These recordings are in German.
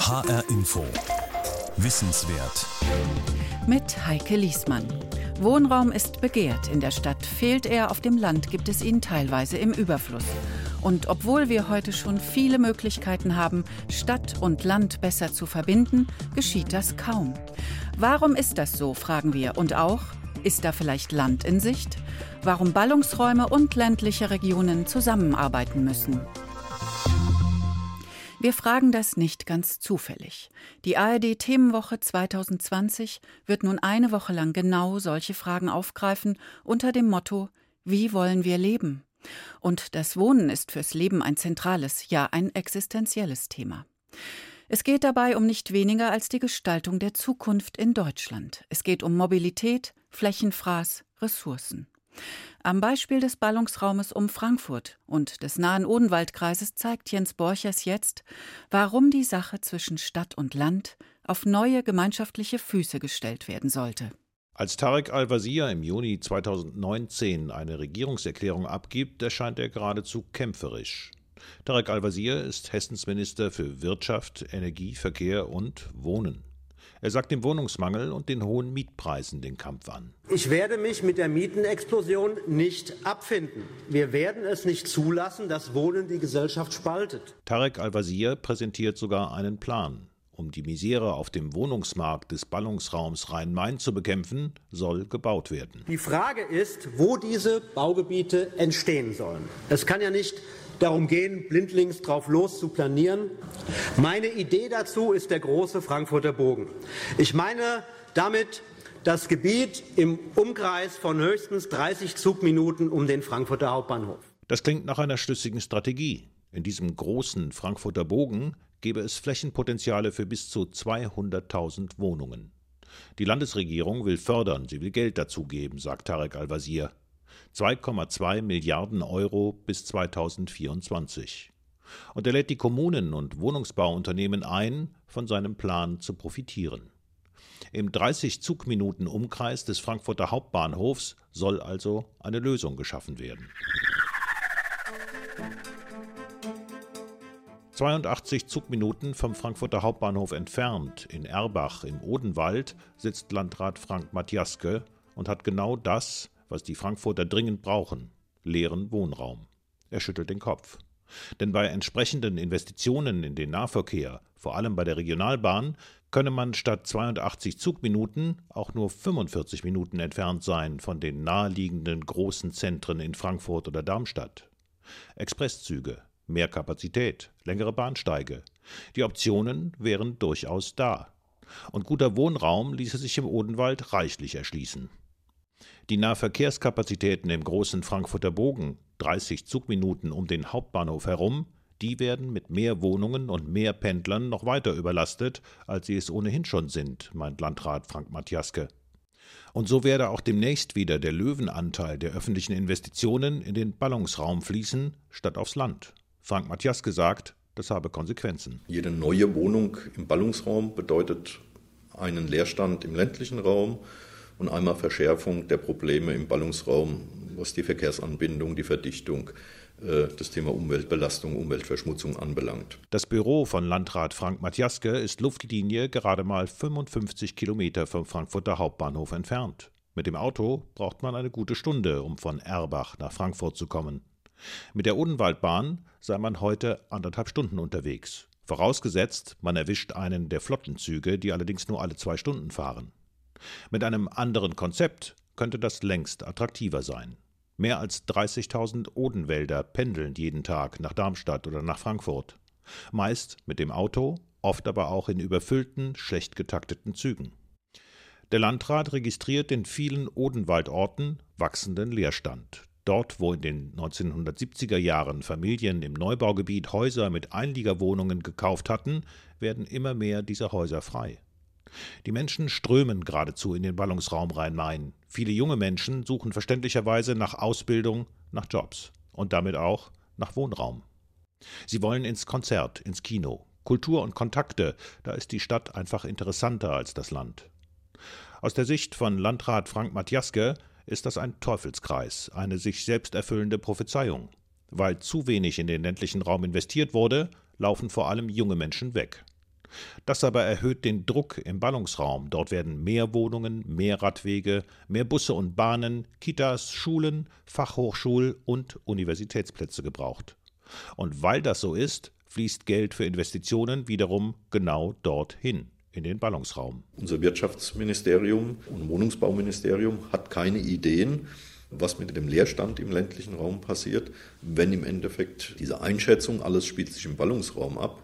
HR Info. Wissenswert. Mit Heike Liesmann. Wohnraum ist begehrt. In der Stadt fehlt er, auf dem Land gibt es ihn teilweise im Überfluss. Und obwohl wir heute schon viele Möglichkeiten haben, Stadt und Land besser zu verbinden, geschieht das kaum. Warum ist das so, fragen wir. Und auch, ist da vielleicht Land in Sicht? Warum Ballungsräume und ländliche Regionen zusammenarbeiten müssen? Wir fragen das nicht ganz zufällig. Die ARD Themenwoche 2020 wird nun eine Woche lang genau solche Fragen aufgreifen unter dem Motto Wie wollen wir leben? Und das Wohnen ist fürs Leben ein zentrales, ja ein existenzielles Thema. Es geht dabei um nicht weniger als die Gestaltung der Zukunft in Deutschland. Es geht um Mobilität, Flächenfraß, Ressourcen. Am Beispiel des Ballungsraumes um Frankfurt und des nahen Odenwaldkreises zeigt Jens Borchers jetzt, warum die Sache zwischen Stadt und Land auf neue gemeinschaftliche Füße gestellt werden sollte. Als Tarek Al-Wazir im Juni 2019 eine Regierungserklärung abgibt, erscheint er geradezu kämpferisch. Tarek Al-Wazir ist Hessens Minister für Wirtschaft, Energie, Verkehr und Wohnen. Er sagt dem Wohnungsmangel und den hohen Mietpreisen den Kampf an. Ich werde mich mit der Mietenexplosion nicht abfinden. Wir werden es nicht zulassen, dass Wohnen die Gesellschaft spaltet. Tarek Al-Wazir präsentiert sogar einen Plan. Um die Misere auf dem Wohnungsmarkt des Ballungsraums Rhein-Main zu bekämpfen, soll gebaut werden. Die Frage ist, wo diese Baugebiete entstehen sollen. Es kann ja nicht darum gehen, blindlings drauf los zu planieren. Meine Idee dazu ist der große Frankfurter Bogen. Ich meine damit das Gebiet im Umkreis von höchstens 30 Zugminuten um den Frankfurter Hauptbahnhof. Das klingt nach einer schlüssigen Strategie. In diesem großen Frankfurter Bogen gäbe es Flächenpotenziale für bis zu 200.000 Wohnungen. Die Landesregierung will fördern, sie will Geld dazugeben, sagt Tarek Al-Wazir. 2,2 Milliarden Euro bis 2024. Und er lädt die Kommunen und Wohnungsbauunternehmen ein, von seinem Plan zu profitieren. Im 30 Zugminuten Umkreis des Frankfurter Hauptbahnhofs soll also eine Lösung geschaffen werden. 82 Zugminuten vom Frankfurter Hauptbahnhof entfernt, in Erbach im Odenwald, sitzt Landrat Frank Matjaske und hat genau das, was die Frankfurter dringend brauchen, leeren Wohnraum. Er schüttelt den Kopf. Denn bei entsprechenden Investitionen in den Nahverkehr, vor allem bei der Regionalbahn, könne man statt 82 Zugminuten auch nur 45 Minuten entfernt sein von den naheliegenden großen Zentren in Frankfurt oder Darmstadt. Expresszüge, mehr Kapazität, längere Bahnsteige. Die Optionen wären durchaus da. Und guter Wohnraum ließe sich im Odenwald reichlich erschließen. Die Nahverkehrskapazitäten im großen Frankfurter Bogen, 30 Zugminuten um den Hauptbahnhof herum, die werden mit mehr Wohnungen und mehr Pendlern noch weiter überlastet, als sie es ohnehin schon sind, meint Landrat Frank Matjaske. Und so werde auch demnächst wieder der Löwenanteil der öffentlichen Investitionen in den Ballungsraum fließen, statt aufs Land. Frank Matjaske sagt, das habe Konsequenzen. Jede neue Wohnung im Ballungsraum bedeutet einen Leerstand im ländlichen Raum und einmal Verschärfung der Probleme im Ballungsraum, was die Verkehrsanbindung, die Verdichtung, äh, das Thema Umweltbelastung, Umweltverschmutzung anbelangt. Das Büro von Landrat Frank Matjaske ist Luftlinie gerade mal 55 Kilometer vom Frankfurter Hauptbahnhof entfernt. Mit dem Auto braucht man eine gute Stunde, um von Erbach nach Frankfurt zu kommen. Mit der Odenwaldbahn sei man heute anderthalb Stunden unterwegs. Vorausgesetzt, man erwischt einen der Flottenzüge, die allerdings nur alle zwei Stunden fahren. Mit einem anderen Konzept könnte das längst attraktiver sein. Mehr als 30.000 Odenwälder pendeln jeden Tag nach Darmstadt oder nach Frankfurt. Meist mit dem Auto, oft aber auch in überfüllten, schlecht getakteten Zügen. Der Landrat registriert in vielen Odenwaldorten wachsenden Leerstand. Dort, wo in den 1970er Jahren Familien im Neubaugebiet Häuser mit Einliegerwohnungen gekauft hatten, werden immer mehr dieser Häuser frei. Die Menschen strömen geradezu in den Ballungsraum Rhein-Main. Viele junge Menschen suchen verständlicherweise nach Ausbildung, nach Jobs und damit auch nach Wohnraum. Sie wollen ins Konzert, ins Kino. Kultur und Kontakte, da ist die Stadt einfach interessanter als das Land. Aus der Sicht von Landrat Frank Matjaske ist das ein Teufelskreis, eine sich selbst erfüllende Prophezeiung. Weil zu wenig in den ländlichen Raum investiert wurde, laufen vor allem junge Menschen weg. Das aber erhöht den Druck im Ballungsraum. Dort werden mehr Wohnungen, mehr Radwege, mehr Busse und Bahnen, Kitas, Schulen, Fachhochschul- und Universitätsplätze gebraucht. Und weil das so ist, fließt Geld für Investitionen wiederum genau dorthin, in den Ballungsraum. Unser Wirtschaftsministerium und Wohnungsbauministerium hat keine Ideen, was mit dem Leerstand im ländlichen Raum passiert, wenn im Endeffekt diese Einschätzung, alles spielt sich im Ballungsraum ab,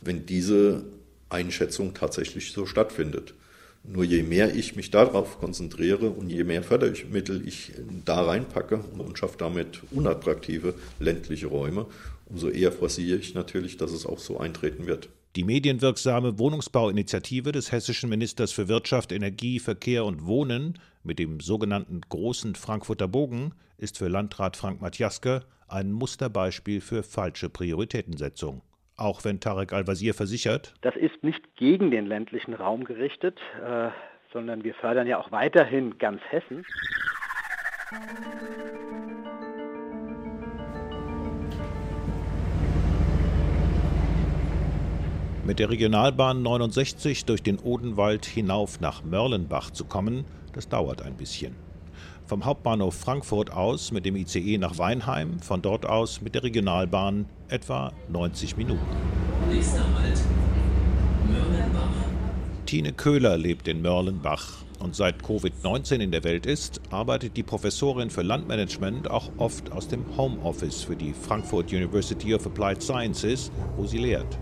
wenn diese Einschätzung tatsächlich so stattfindet. Nur je mehr ich mich darauf konzentriere und je mehr Fördermittel ich da reinpacke und schaffe damit unattraktive ländliche Räume, umso eher forciere ich natürlich, dass es auch so eintreten wird. Die medienwirksame Wohnungsbauinitiative des hessischen Ministers für Wirtschaft, Energie, Verkehr und Wohnen mit dem sogenannten großen Frankfurter Bogen ist für Landrat Frank Matjaske ein Musterbeispiel für falsche Prioritätensetzung auch wenn Tarek Al-Wazir versichert. Das ist nicht gegen den ländlichen Raum gerichtet, äh, sondern wir fördern ja auch weiterhin ganz Hessen. Mit der Regionalbahn 69 durch den Odenwald hinauf nach Mörlenbach zu kommen, das dauert ein bisschen. Vom Hauptbahnhof Frankfurt aus mit dem ICE nach Weinheim, von dort aus mit der Regionalbahn etwa 90 Minuten. Nächster Halt, Mörlenbach. Tine Köhler lebt in Mörlenbach und seit Covid-19 in der Welt ist, arbeitet die Professorin für Landmanagement auch oft aus dem Homeoffice für die Frankfurt University of Applied Sciences, wo sie lehrt.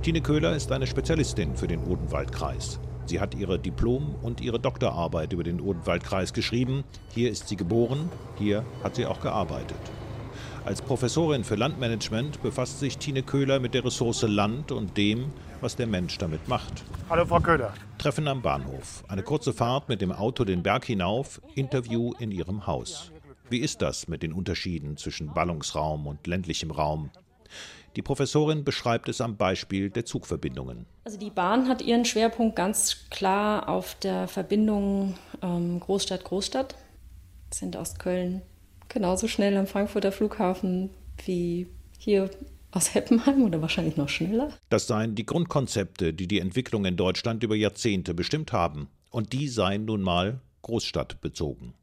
Tine Köhler ist eine Spezialistin für den Odenwaldkreis. Sie hat ihre Diplom- und ihre Doktorarbeit über den Odenwaldkreis geschrieben. Hier ist sie geboren, hier hat sie auch gearbeitet. Als Professorin für Landmanagement befasst sich Tine Köhler mit der Ressource Land und dem, was der Mensch damit macht. Hallo Frau Köhler. Treffen am Bahnhof. Eine kurze Fahrt mit dem Auto den Berg hinauf, Interview in ihrem Haus. Wie ist das mit den Unterschieden zwischen Ballungsraum und ländlichem Raum? Die Professorin beschreibt es am Beispiel der Zugverbindungen. Also die Bahn hat ihren Schwerpunkt ganz klar auf der Verbindung ähm, Großstadt-Großstadt. Sind aus Köln genauso schnell am Frankfurter Flughafen wie hier aus Heppenheim oder wahrscheinlich noch schneller. Das seien die Grundkonzepte, die die Entwicklung in Deutschland über Jahrzehnte bestimmt haben. Und die seien nun mal großstadtbezogen.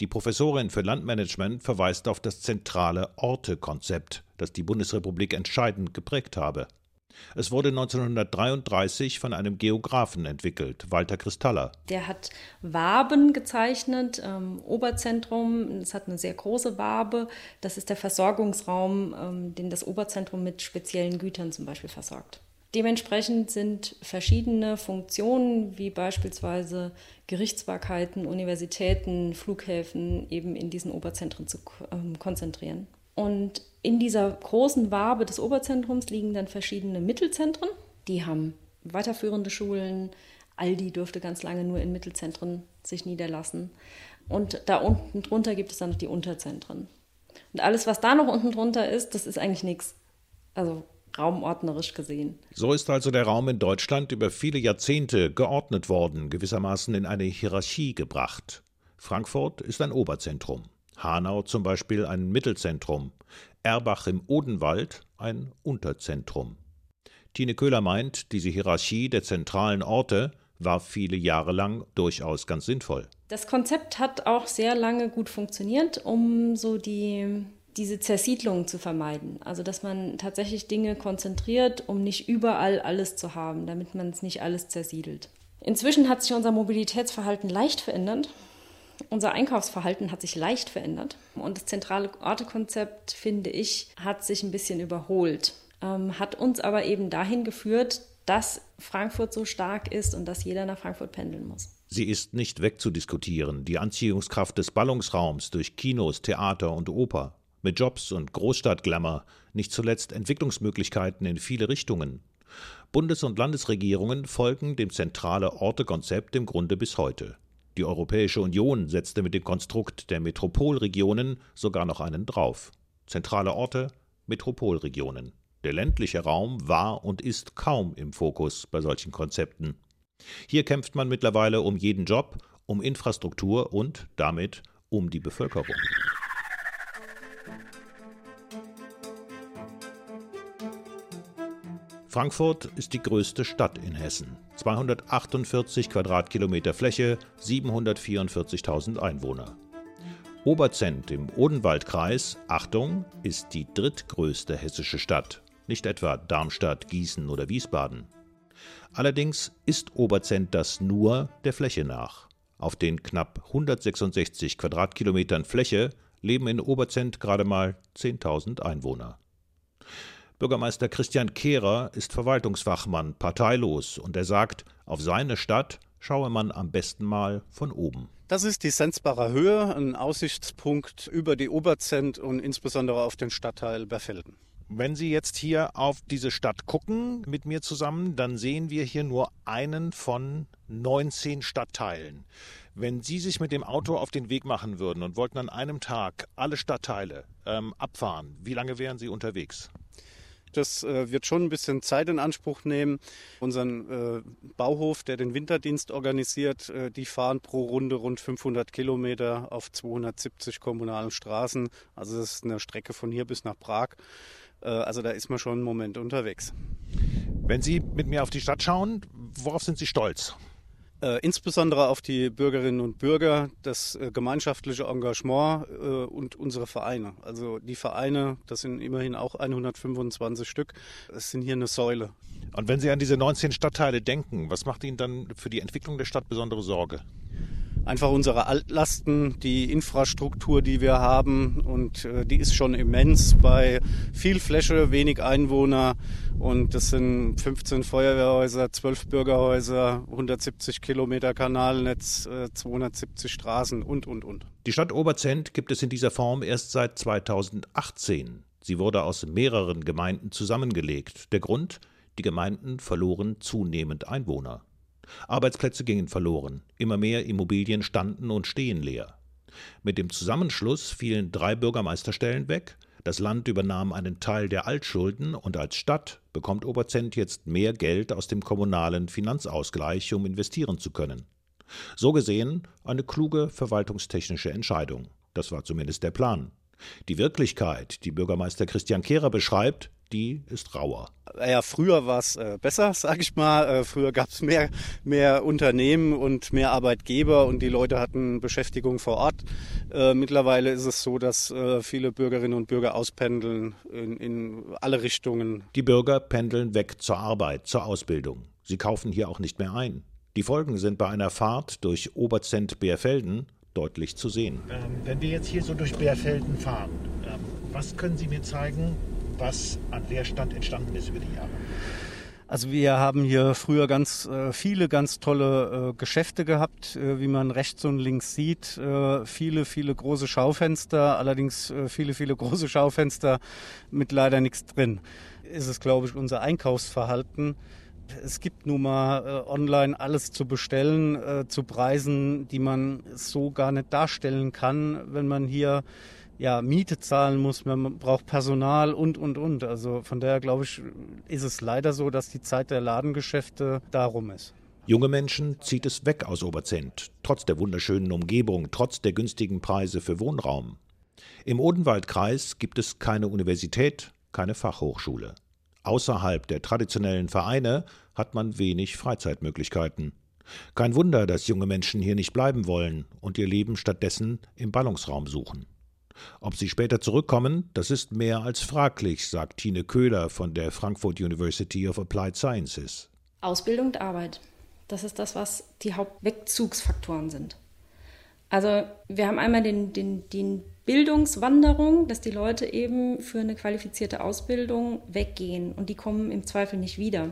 Die Professorin für Landmanagement verweist auf das zentrale Orte-Konzept, das die Bundesrepublik entscheidend geprägt habe. Es wurde 1933 von einem Geographen entwickelt, Walter Kristaller. Der hat Waben gezeichnet, ähm, Oberzentrum, es hat eine sehr große Wabe. Das ist der Versorgungsraum, ähm, den das Oberzentrum mit speziellen Gütern zum Beispiel versorgt. Dementsprechend sind verschiedene Funktionen, wie beispielsweise Gerichtsbarkeiten, Universitäten, Flughäfen, eben in diesen Oberzentren zu ähm, konzentrieren. Und in dieser großen Wabe des Oberzentrums liegen dann verschiedene Mittelzentren. Die haben weiterführende Schulen. Aldi dürfte ganz lange nur in Mittelzentren sich niederlassen. Und da unten drunter gibt es dann noch die Unterzentren. Und alles, was da noch unten drunter ist, das ist eigentlich nichts. Also raumordnerisch gesehen. So ist also der Raum in Deutschland über viele Jahrzehnte geordnet worden, gewissermaßen in eine Hierarchie gebracht. Frankfurt ist ein Oberzentrum, Hanau zum Beispiel ein Mittelzentrum, Erbach im Odenwald ein Unterzentrum. Tine Köhler meint, diese Hierarchie der zentralen Orte war viele Jahre lang durchaus ganz sinnvoll. Das Konzept hat auch sehr lange gut funktioniert, um so die diese Zersiedlung zu vermeiden. Also dass man tatsächlich Dinge konzentriert, um nicht überall alles zu haben, damit man es nicht alles zersiedelt. Inzwischen hat sich unser Mobilitätsverhalten leicht verändert. Unser Einkaufsverhalten hat sich leicht verändert. Und das zentrale Ortekonzept, finde ich, hat sich ein bisschen überholt. Ähm, hat uns aber eben dahin geführt, dass Frankfurt so stark ist und dass jeder nach Frankfurt pendeln muss. Sie ist nicht wegzudiskutieren, die Anziehungskraft des Ballungsraums durch Kinos, Theater und Oper mit Jobs und Großstadtglamour, nicht zuletzt Entwicklungsmöglichkeiten in viele Richtungen. Bundes- und Landesregierungen folgen dem zentrale Orte-Konzept im Grunde bis heute. Die Europäische Union setzte mit dem Konstrukt der Metropolregionen sogar noch einen drauf. Zentrale Orte, Metropolregionen. Der ländliche Raum war und ist kaum im Fokus bei solchen Konzepten. Hier kämpft man mittlerweile um jeden Job, um Infrastruktur und damit um die Bevölkerung. Frankfurt ist die größte Stadt in Hessen. 248 Quadratkilometer Fläche, 744.000 Einwohner. Oberzent im Odenwaldkreis, Achtung, ist die drittgrößte hessische Stadt, nicht etwa Darmstadt, Gießen oder Wiesbaden. Allerdings ist Oberzent das nur der Fläche nach. Auf den knapp 166 Quadratkilometern Fläche leben in Oberzent gerade mal 10.000 Einwohner. Bürgermeister Christian Kehrer ist Verwaltungsfachmann, parteilos, und er sagt, auf seine Stadt schaue man am besten mal von oben. Das ist die Sensbacher Höhe, ein Aussichtspunkt über die Oberzent und insbesondere auf den Stadtteil Berfelden. Wenn Sie jetzt hier auf diese Stadt gucken mit mir zusammen, dann sehen wir hier nur einen von 19 Stadtteilen. Wenn Sie sich mit dem Auto auf den Weg machen würden und wollten an einem Tag alle Stadtteile ähm, abfahren, wie lange wären Sie unterwegs? Das äh, wird schon ein bisschen Zeit in Anspruch nehmen. Unseren äh, Bauhof, der den Winterdienst organisiert, äh, die fahren pro Runde rund 500 Kilometer auf 270 kommunalen Straßen. Also das ist eine Strecke von hier bis nach Prag. Also da ist man schon einen Moment unterwegs. Wenn Sie mit mir auf die Stadt schauen, worauf sind Sie stolz? Äh, insbesondere auf die Bürgerinnen und Bürger, das äh, gemeinschaftliche Engagement äh, und unsere Vereine. Also die Vereine, das sind immerhin auch 125 Stück, das sind hier eine Säule. Und wenn Sie an diese 19 Stadtteile denken, was macht Ihnen dann für die Entwicklung der Stadt besondere Sorge? Einfach unsere Altlasten, die Infrastruktur, die wir haben und äh, die ist schon immens bei viel Fläche, wenig Einwohner und das sind 15 Feuerwehrhäuser, 12 Bürgerhäuser, 170 Kilometer Kanalnetz, äh, 270 Straßen und, und, und. Die Stadt Oberzent gibt es in dieser Form erst seit 2018. Sie wurde aus mehreren Gemeinden zusammengelegt. Der Grund? Die Gemeinden verloren zunehmend Einwohner. Arbeitsplätze gingen verloren, immer mehr Immobilien standen und stehen leer. Mit dem Zusammenschluss fielen drei Bürgermeisterstellen weg, das Land übernahm einen Teil der Altschulden und als Stadt bekommt Oberzent jetzt mehr Geld aus dem kommunalen Finanzausgleich, um investieren zu können. So gesehen eine kluge verwaltungstechnische Entscheidung. Das war zumindest der Plan. Die Wirklichkeit, die Bürgermeister Christian Kehrer beschreibt, die ist rauer. Ja, früher war es äh, besser, sag ich mal. Äh, früher gab es mehr, mehr Unternehmen und mehr Arbeitgeber und die Leute hatten Beschäftigung vor Ort. Äh, mittlerweile ist es so, dass äh, viele Bürgerinnen und Bürger auspendeln in, in alle Richtungen. Die Bürger pendeln weg zur Arbeit, zur Ausbildung. Sie kaufen hier auch nicht mehr ein. Die Folgen sind bei einer Fahrt durch Oberzent-Beerfelden deutlich zu sehen. Ähm, wenn wir jetzt hier so durch Beerfelden fahren, ähm, was können Sie mir zeigen, was an Leerstand entstanden ist über die Jahre? Also wir haben hier früher ganz äh, viele ganz tolle äh, Geschäfte gehabt, äh, wie man rechts und links sieht. Äh, viele, viele große Schaufenster, allerdings äh, viele, viele große Schaufenster mit leider nichts drin. Ist es, glaube ich, unser Einkaufsverhalten. Es gibt nun mal äh, online alles zu bestellen, zu Preisen, die man so gar nicht darstellen kann, wenn man hier ja, Miete zahlen muss, man braucht Personal und, und, und. Also von daher glaube ich, ist es leider so, dass die Zeit der Ladengeschäfte darum ist. Junge Menschen zieht es weg aus Oberzent, trotz der wunderschönen Umgebung, trotz der günstigen Preise für Wohnraum. Im Odenwaldkreis gibt es keine Universität, keine Fachhochschule. Außerhalb der traditionellen Vereine hat man wenig Freizeitmöglichkeiten. Kein Wunder, dass junge Menschen hier nicht bleiben wollen und ihr Leben stattdessen im Ballungsraum suchen. Ob sie später zurückkommen, das ist mehr als fraglich, sagt Tine Köhler von der Frankfurt University of Applied Sciences. Ausbildung und Arbeit. Das ist das, was die Hauptwegzugsfaktoren sind. Also wir haben einmal den, den, den Bildungswanderung, dass die Leute eben für eine qualifizierte Ausbildung weggehen und die kommen im Zweifel nicht wieder.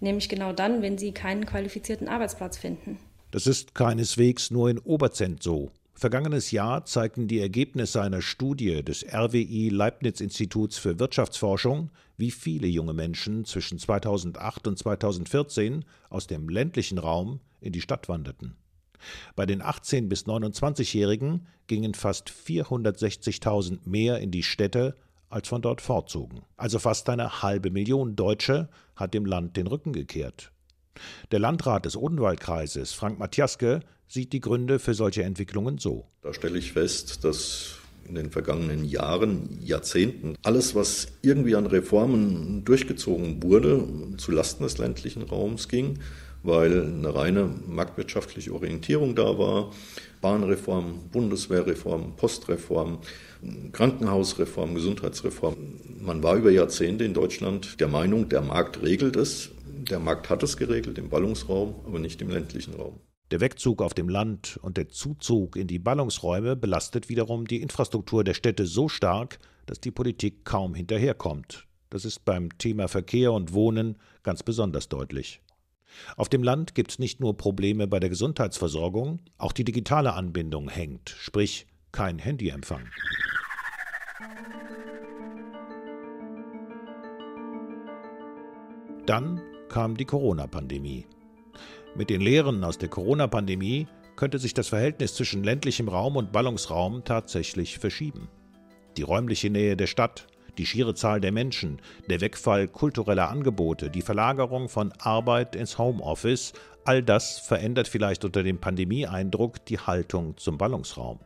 Nämlich genau dann, wenn sie keinen qualifizierten Arbeitsplatz finden. Das ist keineswegs nur in Oberzent so. Vergangenes Jahr zeigten die Ergebnisse einer Studie des RWI Leibniz Instituts für Wirtschaftsforschung, wie viele junge Menschen zwischen 2008 und 2014 aus dem ländlichen Raum in die Stadt wanderten. Bei den 18 bis 29-Jährigen gingen fast 460.000 mehr in die Städte, als von dort fortzogen. Also fast eine halbe Million Deutsche hat dem Land den Rücken gekehrt. Der Landrat des Odenwaldkreises, Frank Matjaske, sieht die Gründe für solche Entwicklungen so. Da stelle ich fest, dass in den vergangenen Jahren, Jahrzehnten. Alles, was irgendwie an Reformen durchgezogen wurde, zulasten des ländlichen Raums ging, weil eine reine marktwirtschaftliche Orientierung da war. Bahnreform, Bundeswehrreform, Postreform, Krankenhausreform, Gesundheitsreform. Man war über Jahrzehnte in Deutschland der Meinung, der Markt regelt es. Der Markt hat es geregelt im Ballungsraum, aber nicht im ländlichen Raum. Der Wegzug auf dem Land und der Zuzug in die Ballungsräume belastet wiederum die Infrastruktur der Städte so stark, dass die Politik kaum hinterherkommt. Das ist beim Thema Verkehr und Wohnen ganz besonders deutlich. Auf dem Land gibt es nicht nur Probleme bei der Gesundheitsversorgung, auch die digitale Anbindung hängt, sprich kein Handyempfang. Dann kam die Corona-Pandemie. Mit den Lehren aus der Corona-Pandemie könnte sich das Verhältnis zwischen ländlichem Raum und Ballungsraum tatsächlich verschieben. Die räumliche Nähe der Stadt, die schiere Zahl der Menschen, der Wegfall kultureller Angebote, die Verlagerung von Arbeit ins Homeoffice, all das verändert vielleicht unter dem Pandemieeindruck die Haltung zum Ballungsraum.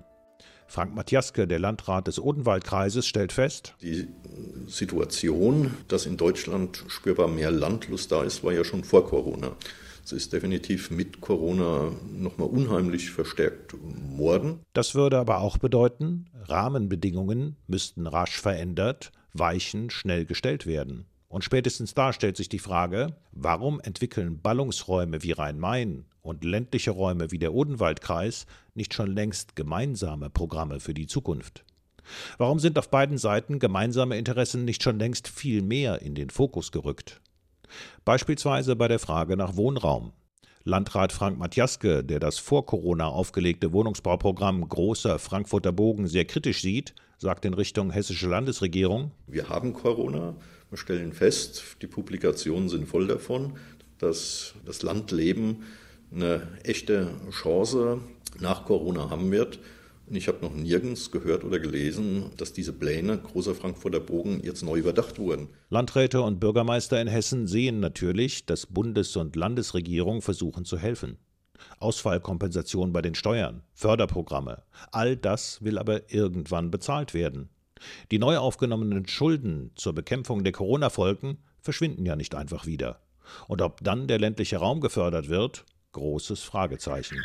Frank Matjaske, der Landrat des Odenwaldkreises, stellt fest, die Situation, dass in Deutschland spürbar mehr Landlust da ist, war ja schon vor Corona. Es ist definitiv mit Corona nochmal unheimlich verstärkt worden. Das würde aber auch bedeuten, Rahmenbedingungen müssten rasch verändert, Weichen schnell gestellt werden. Und spätestens da stellt sich die Frage, warum entwickeln Ballungsräume wie Rhein-Main und ländliche Räume wie der Odenwaldkreis nicht schon längst gemeinsame Programme für die Zukunft? Warum sind auf beiden Seiten gemeinsame Interessen nicht schon längst viel mehr in den Fokus gerückt? Beispielsweise bei der Frage nach Wohnraum. Landrat Frank Matjaske, der das vor Corona aufgelegte Wohnungsbauprogramm Großer Frankfurter Bogen sehr kritisch sieht, sagt in Richtung hessische Landesregierung. Wir haben Corona. Wir stellen fest, die Publikationen sind voll davon, dass das Landleben eine echte Chance nach Corona haben wird. Und ich habe noch nirgends gehört oder gelesen, dass diese Pläne großer Frankfurter Bogen jetzt neu überdacht wurden. Landräte und Bürgermeister in Hessen sehen natürlich, dass Bundes- und Landesregierung versuchen zu helfen. Ausfallkompensation bei den Steuern, Förderprogramme, all das will aber irgendwann bezahlt werden. Die neu aufgenommenen Schulden zur Bekämpfung der Corona-Folgen verschwinden ja nicht einfach wieder. Und ob dann der ländliche Raum gefördert wird, großes Fragezeichen.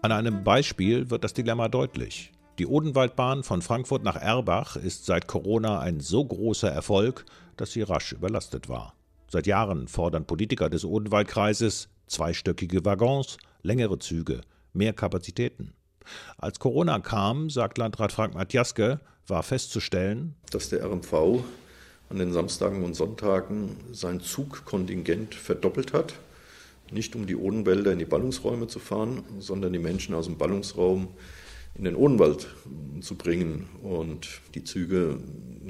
An einem Beispiel wird das Dilemma deutlich. Die Odenwaldbahn von Frankfurt nach Erbach ist seit Corona ein so großer Erfolg, dass sie rasch überlastet war. Seit Jahren fordern Politiker des Odenwaldkreises zweistöckige Waggons, längere Züge, mehr Kapazitäten. Als Corona kam, sagt Landrat Frank Matjaske, war festzustellen, dass der RMV an den Samstagen und Sonntagen sein Zugkontingent verdoppelt hat. Nicht um die Odenwälder in die Ballungsräume zu fahren, sondern die Menschen aus dem Ballungsraum in den Odenwald zu bringen. Und die Züge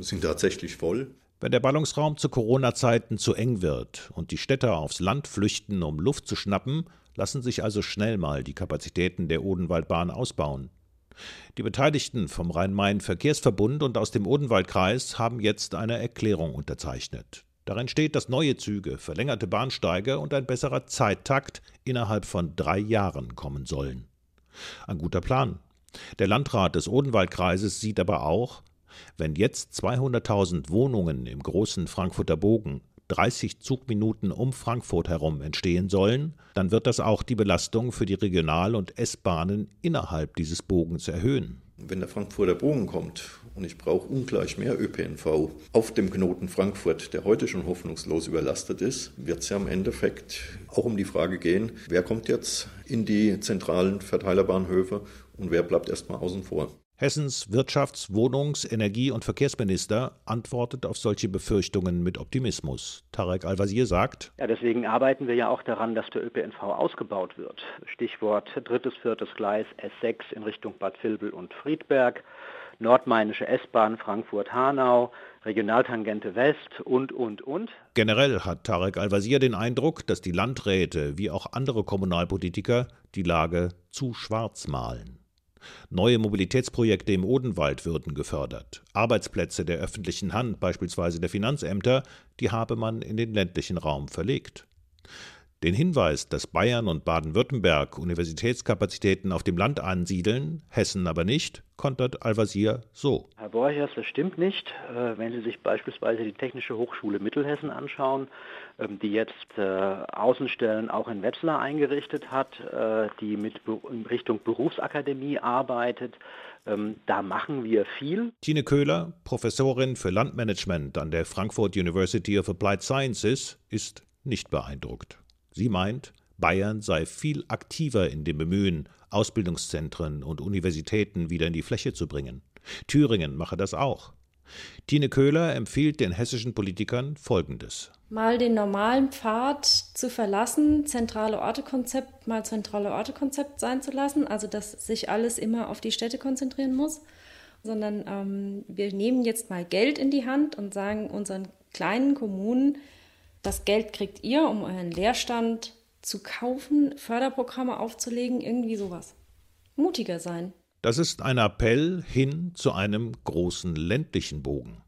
sind tatsächlich voll. Wenn der Ballungsraum zu Corona-Zeiten zu eng wird und die Städter aufs Land flüchten, um Luft zu schnappen, lassen sich also schnell mal die Kapazitäten der Odenwaldbahn ausbauen. Die Beteiligten vom Rhein-Main-Verkehrsverbund und aus dem Odenwaldkreis haben jetzt eine Erklärung unterzeichnet. Darin steht, dass neue Züge, verlängerte Bahnsteige und ein besserer Zeittakt innerhalb von drei Jahren kommen sollen. Ein guter Plan, der Landrat des Odenwaldkreises sieht aber auch, wenn jetzt 200.000 Wohnungen im großen Frankfurter Bogen 30 Zugminuten um Frankfurt herum entstehen sollen, dann wird das auch die Belastung für die Regional- und S-Bahnen innerhalb dieses Bogens erhöhen. Wenn der Frankfurter Bogen kommt und ich brauche ungleich mehr ÖPNV auf dem Knoten Frankfurt, der heute schon hoffnungslos überlastet ist, wird es ja im Endeffekt auch um die Frage gehen, wer kommt jetzt in die zentralen Verteilerbahnhöfe und wer bleibt erstmal außen vor. Hessens Wirtschafts-, Wohnungs-, Energie- und Verkehrsminister antwortet auf solche Befürchtungen mit Optimismus. Tarek Al-Wazir sagt: Ja, deswegen arbeiten wir ja auch daran, dass der ÖPNV ausgebaut wird. Stichwort drittes, viertes Gleis S6 in Richtung Bad Vilbel und Friedberg, nordmainische S-Bahn Frankfurt-Hanau, Regionaltangente West und, und, und. Generell hat Tarek Al-Wazir den Eindruck, dass die Landräte wie auch andere Kommunalpolitiker die Lage zu schwarz malen. Neue Mobilitätsprojekte im Odenwald würden gefördert. Arbeitsplätze der öffentlichen Hand, beispielsweise der Finanzämter, die habe man in den ländlichen Raum verlegt. Den Hinweis, dass Bayern und Baden-Württemberg Universitätskapazitäten auf dem Land ansiedeln, Hessen aber nicht, kontert Al-Wazir so. Herr Borchers, das stimmt nicht. Äh, wenn Sie sich beispielsweise die Technische Hochschule Mittelhessen anschauen, ähm, die jetzt äh, Außenstellen auch in Wetzlar eingerichtet hat, äh, die mit in Richtung Berufsakademie arbeitet, ähm, da machen wir viel. Tine Köhler, Professorin für Landmanagement an der Frankfurt University of Applied Sciences, ist nicht beeindruckt. Sie meint, Bayern sei viel aktiver in dem Bemühen, Ausbildungszentren und Universitäten wieder in die Fläche zu bringen. Thüringen mache das auch. Tine Köhler empfiehlt den hessischen Politikern Folgendes. Mal den normalen Pfad zu verlassen, zentrale Ortekonzept mal zentrale Ortekonzept sein zu lassen, also dass sich alles immer auf die Städte konzentrieren muss, sondern ähm, wir nehmen jetzt mal Geld in die Hand und sagen unseren kleinen Kommunen, das Geld kriegt ihr, um euren Leerstand zu kaufen, Förderprogramme aufzulegen, irgendwie sowas. Mutiger sein. Das ist ein Appell hin zu einem großen ländlichen Bogen.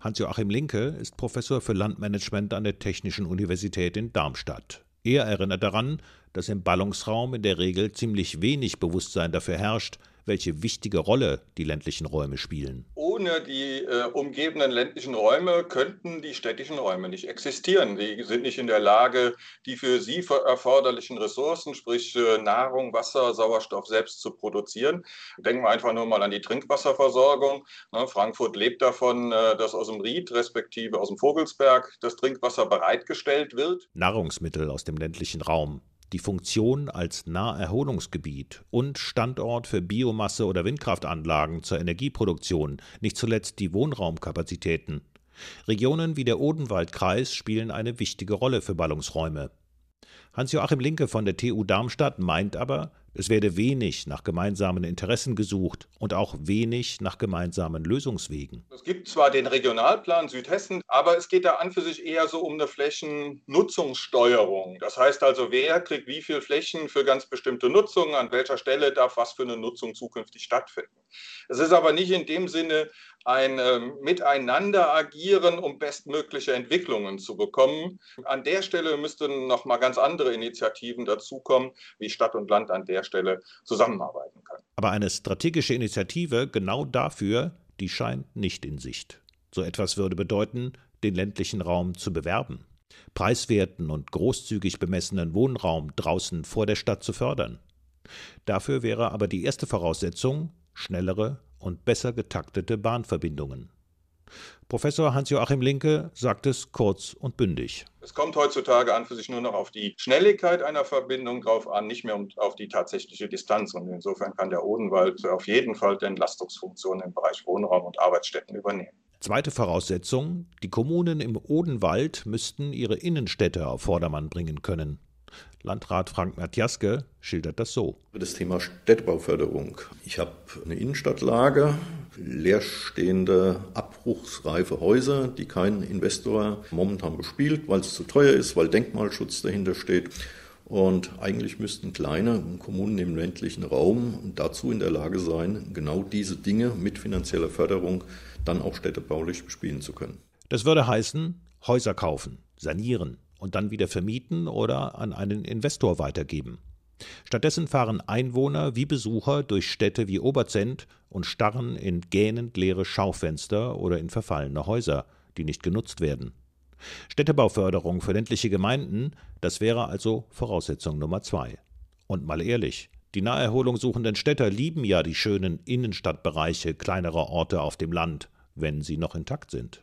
Hans-Joachim Linke ist Professor für Landmanagement an der Technischen Universität in Darmstadt. Er erinnert daran, dass im Ballungsraum in der Regel ziemlich wenig Bewusstsein dafür herrscht, welche wichtige Rolle die ländlichen Räume spielen. Ohne die äh, umgebenden ländlichen Räume könnten die städtischen Räume nicht existieren. Die sind nicht in der Lage, die für sie erforderlichen Ressourcen, sprich äh, Nahrung, Wasser, Sauerstoff selbst zu produzieren. Denken wir einfach nur mal an die Trinkwasserversorgung. Ne, Frankfurt lebt davon, äh, dass aus dem Ried respektive aus dem Vogelsberg das Trinkwasser bereitgestellt wird. Nahrungsmittel aus dem ländlichen Raum die Funktion als Naherholungsgebiet und Standort für Biomasse oder Windkraftanlagen zur Energieproduktion, nicht zuletzt die Wohnraumkapazitäten. Regionen wie der Odenwaldkreis spielen eine wichtige Rolle für Ballungsräume. Hans-Joachim Linke von der TU Darmstadt meint aber, es werde wenig nach gemeinsamen Interessen gesucht und auch wenig nach gemeinsamen Lösungswegen. Es gibt zwar den Regionalplan Südhessen, aber es geht da an für sich eher so um eine Flächennutzungssteuerung. Das heißt also, wer kriegt wie viele Flächen für ganz bestimmte Nutzungen, an welcher Stelle darf was für eine Nutzung zukünftig stattfinden. Es ist aber nicht in dem Sinne ein äh, Miteinander agieren, um bestmögliche Entwicklungen zu bekommen. An der Stelle müssten noch mal ganz andere Initiativen dazukommen, wie Stadt und Land an der Stelle zusammenarbeiten können. Aber eine strategische Initiative genau dafür, die scheint nicht in Sicht. So etwas würde bedeuten, den ländlichen Raum zu bewerben, preiswerten und großzügig bemessenen Wohnraum draußen vor der Stadt zu fördern. Dafür wäre aber die erste Voraussetzung schnellere und besser getaktete Bahnverbindungen. Professor Hans-Joachim Linke sagt es kurz und bündig. Es kommt heutzutage an für sich nur noch auf die Schnelligkeit einer Verbindung drauf an, nicht mehr auf die tatsächliche Distanz. Und insofern kann der Odenwald auf jeden Fall die Entlastungsfunktion im Bereich Wohnraum und Arbeitsstätten übernehmen. Zweite Voraussetzung, die Kommunen im Odenwald müssten ihre Innenstädte auf Vordermann bringen können. Landrat Frank Matjaske schildert das so. Das Thema Städtebauförderung. Ich habe eine Innenstadtlage, leerstehende, abbruchsreife Häuser, die kein Investor momentan bespielt, weil es zu teuer ist, weil Denkmalschutz dahinter steht. Und eigentlich müssten kleine Kommunen im ländlichen Raum dazu in der Lage sein, genau diese Dinge mit finanzieller Förderung dann auch städtebaulich bespielen zu können. Das würde heißen, Häuser kaufen, sanieren, und dann wieder vermieten oder an einen Investor weitergeben. Stattdessen fahren Einwohner wie Besucher durch Städte wie Oberzent und starren in gähnend leere Schaufenster oder in verfallene Häuser, die nicht genutzt werden. Städtebauförderung für ländliche Gemeinden, das wäre also Voraussetzung Nummer zwei. Und mal ehrlich, die Naherholung suchenden Städter lieben ja die schönen Innenstadtbereiche kleinerer Orte auf dem Land, wenn sie noch intakt sind.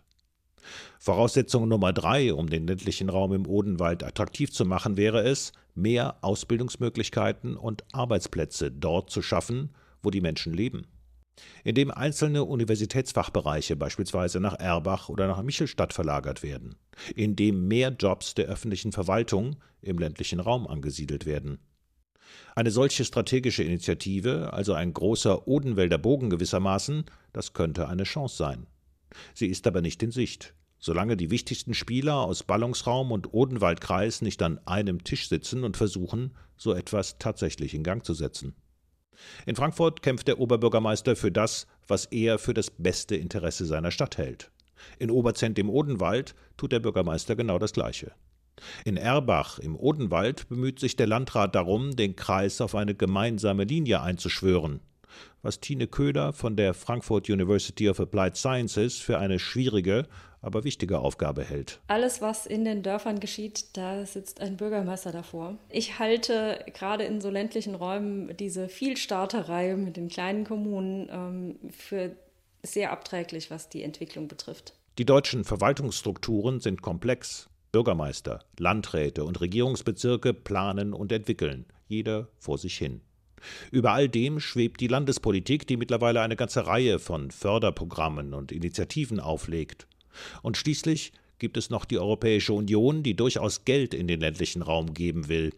Voraussetzung Nummer drei, um den ländlichen Raum im Odenwald attraktiv zu machen, wäre es, mehr Ausbildungsmöglichkeiten und Arbeitsplätze dort zu schaffen, wo die Menschen leben. Indem einzelne Universitätsfachbereiche beispielsweise nach Erbach oder nach Michelstadt verlagert werden, indem mehr Jobs der öffentlichen Verwaltung im ländlichen Raum angesiedelt werden. Eine solche strategische Initiative, also ein großer Odenwälder Bogen gewissermaßen, das könnte eine Chance sein. Sie ist aber nicht in Sicht. Solange die wichtigsten Spieler aus Ballungsraum und Odenwaldkreis nicht an einem Tisch sitzen und versuchen, so etwas tatsächlich in Gang zu setzen. In Frankfurt kämpft der Oberbürgermeister für das, was er für das beste Interesse seiner Stadt hält. In Oberzent im Odenwald tut der Bürgermeister genau das Gleiche. In Erbach im Odenwald bemüht sich der Landrat darum, den Kreis auf eine gemeinsame Linie einzuschwören, was Tine Köhler von der Frankfurt University of Applied Sciences für eine schwierige, aber wichtige Aufgabe hält. Alles, was in den Dörfern geschieht, da sitzt ein Bürgermeister davor. Ich halte gerade in so ländlichen Räumen diese Vielstarterei mit den kleinen Kommunen ähm, für sehr abträglich, was die Entwicklung betrifft. Die deutschen Verwaltungsstrukturen sind komplex. Bürgermeister, Landräte und Regierungsbezirke planen und entwickeln, jeder vor sich hin. Über all dem schwebt die Landespolitik, die mittlerweile eine ganze Reihe von Förderprogrammen und Initiativen auflegt. Und schließlich gibt es noch die Europäische Union, die durchaus Geld in den ländlichen Raum geben will.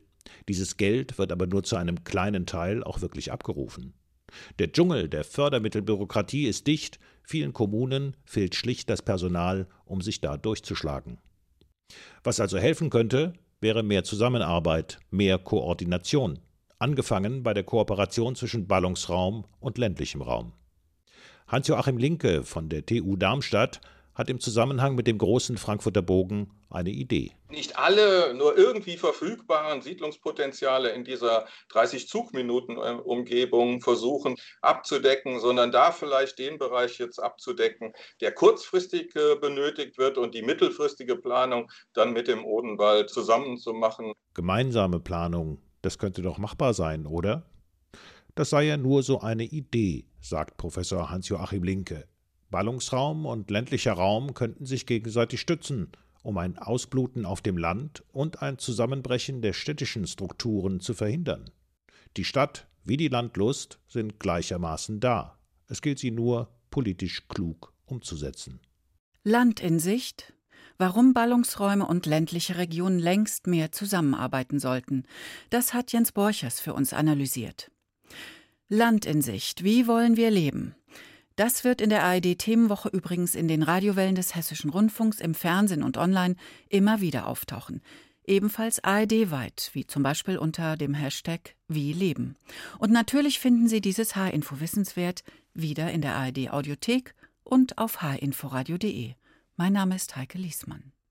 Dieses Geld wird aber nur zu einem kleinen Teil auch wirklich abgerufen. Der Dschungel der Fördermittelbürokratie ist dicht, vielen Kommunen fehlt schlicht das Personal, um sich da durchzuschlagen. Was also helfen könnte, wäre mehr Zusammenarbeit, mehr Koordination, angefangen bei der Kooperation zwischen Ballungsraum und ländlichem Raum. Hans-Joachim Linke von der TU Darmstadt hat im Zusammenhang mit dem großen Frankfurter Bogen eine Idee. Nicht alle nur irgendwie verfügbaren Siedlungspotenziale in dieser 30 Zugminuten Umgebung versuchen abzudecken, sondern da vielleicht den Bereich jetzt abzudecken, der kurzfristig äh, benötigt wird und die mittelfristige Planung dann mit dem Odenwald zusammenzumachen. Gemeinsame Planung, das könnte doch machbar sein, oder? Das sei ja nur so eine Idee, sagt Professor Hans-Joachim Linke. Ballungsraum und ländlicher Raum könnten sich gegenseitig stützen, um ein Ausbluten auf dem Land und ein Zusammenbrechen der städtischen Strukturen zu verhindern. Die Stadt wie die Landlust sind gleichermaßen da. Es gilt sie nur politisch klug umzusetzen. Land in Sicht? Warum Ballungsräume und ländliche Regionen längst mehr zusammenarbeiten sollten, das hat Jens Borchers für uns analysiert. Land in Sicht, wie wollen wir leben? Das wird in der ARD-Themenwoche übrigens in den Radiowellen des Hessischen Rundfunks, im Fernsehen und online immer wieder auftauchen. Ebenfalls ARD-weit, wie zum Beispiel unter dem Hashtag Wie Leben. Und natürlich finden Sie dieses H-Info wissenswert wieder in der ARD-Audiothek und auf hinforadio.de. Mein Name ist Heike Liesmann.